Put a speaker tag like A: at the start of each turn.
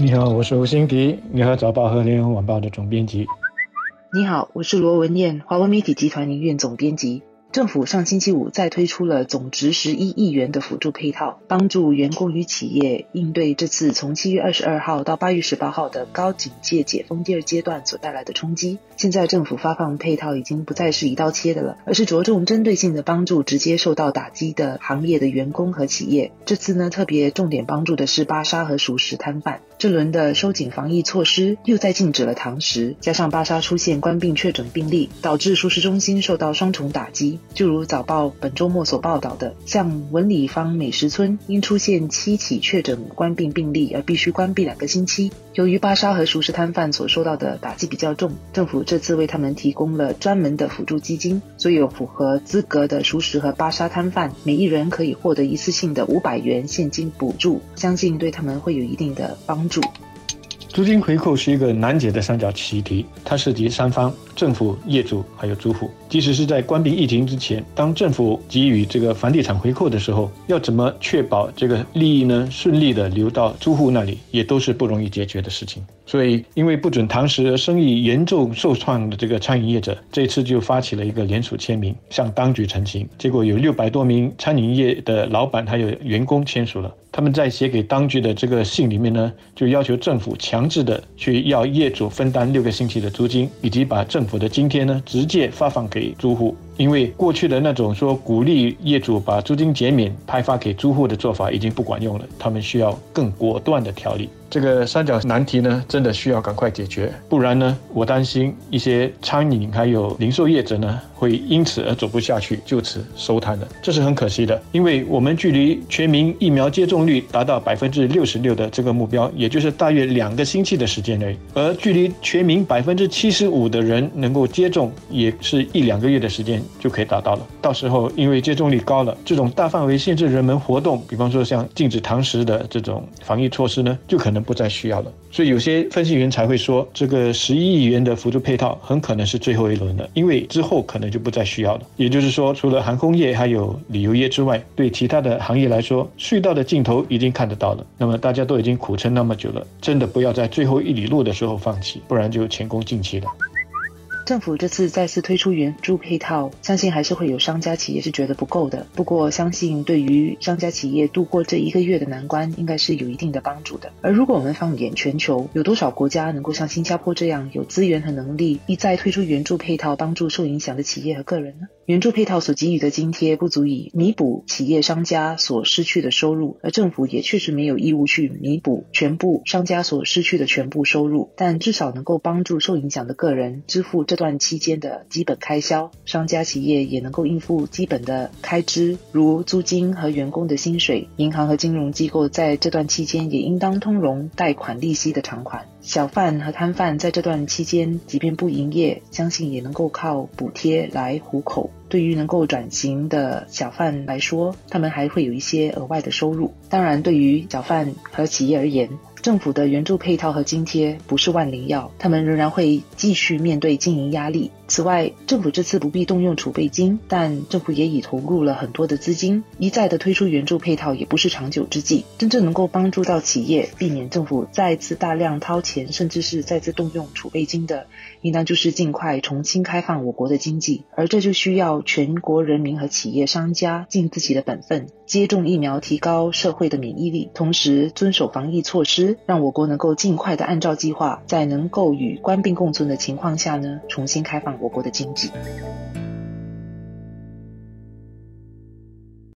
A: 你好，我是吴欣迪，联合早报和联合晚报的总编辑。
B: 你好，我是罗文燕，华文媒体集团营运总编辑。政府上星期五再推出了总值十一亿元的辅助配套，帮助员工与企业应对这次从七月二十二号到八月十八号的高警戒解封第二阶段所带来的冲击。现在政府发放配套已经不再是一刀切的了，而是着重针对性的帮助直接受到打击的行业的员工和企业。这次呢，特别重点帮助的是巴沙和熟食摊贩。这轮的收紧防疫措施又在禁止了堂食，加上巴沙出现官病确诊病例，导致熟食中心受到双重打击。就如早报本周末所报道的，像文理坊美食村因出现七起确诊官病病例而必须关闭两个星期。由于巴沙和熟食摊贩所受到的打击比较重，政府这次为他们提供了专门的辅助基金，所有符合资格的熟食和巴沙摊贩，每一人可以获得一次性的五百元现金补助，相信对他们会有一定的帮助。
A: 租金回扣是一个难解的三角棋题，它涉及三方：政府、业主还有租户。即使是在关闭疫情之前，当政府给予这个房地产回扣的时候，要怎么确保这个利益呢顺利的流到租户那里，也都是不容易解决的事情。所以，因为不准堂食而生意严重受创的这个餐饮业者，这次就发起了一个联署签名，向当局澄清。结果有六百多名餐饮业的老板还有员工签署了。他们在写给当局的这个信里面呢，就要求政府强制的去要业主分担六个星期的租金，以及把政府的津贴呢直接发放给租户。因为过去的那种说鼓励业主把租金减免派发给租户的做法已经不管用了，他们需要更果断的调理。这个三角难题呢，真的需要赶快解决，不然呢，我担心一些餐饮还有零售业者呢，会因此而走不下去，就此收摊了。这是很可惜的，因为我们距离全民疫苗接种率达到百分之六十六的这个目标，也就是大约两个星期的时间内，而距离全民百分之七十五的人能够接种，也是一两个月的时间就可以达到了。到时候因为接种率高了，这种大范围限制人们活动，比方说像禁止堂食的这种防疫措施呢，就可能。不再需要了，所以有些分析员才会说，这个十一亿元的辅助配套很可能是最后一轮了，因为之后可能就不再需要了。也就是说，除了航空业还有旅游业之外，对其他的行业来说，隧道的尽头已经看得到了。那么大家都已经苦撑那么久了，真的不要在最后一里路的时候放弃，不然就前功尽弃了。
B: 政府这次再次推出援助配套，相信还是会有商家企业是觉得不够的。不过，相信对于商家企业度过这一个月的难关，应该是有一定的帮助的。而如果我们放眼全球，有多少国家能够像新加坡这样有资源和能力，一再推出援助配套，帮助受影响的企业和个人呢？援助配套所给予的津贴不足以弥补企业商家所失去的收入，而政府也确实没有义务去弥补全部商家所失去的全部收入，但至少能够帮助受影响的个人支付这段期间的基本开销，商家企业也能够应付基本的开支，如租金和员工的薪水。银行和金融机构在这段期间也应当通融贷款利息的偿还。小贩和摊贩在这段期间，即便不营业，相信也能够靠补贴来糊口。对于能够转型的小贩来说，他们还会有一些额外的收入。当然，对于小贩和企业而言，政府的援助配套和津贴不是万灵药，他们仍然会继续面对经营压力。此外，政府这次不必动用储备金，但政府也已投入了很多的资金，一再的推出援助配套也不是长久之计。真正能够帮助到企业，避免政府再次大量掏钱，甚至是再次动用储备金的，应当就是尽快重新开放我国的经济，而这就需要全国人民和企业商家尽自己的本分，接种疫苗，提高社会的免疫力，同时遵守防疫措施，让我国能够尽快的按照计划，在能够与官病共存的情况下呢，重新开放。我国的经济。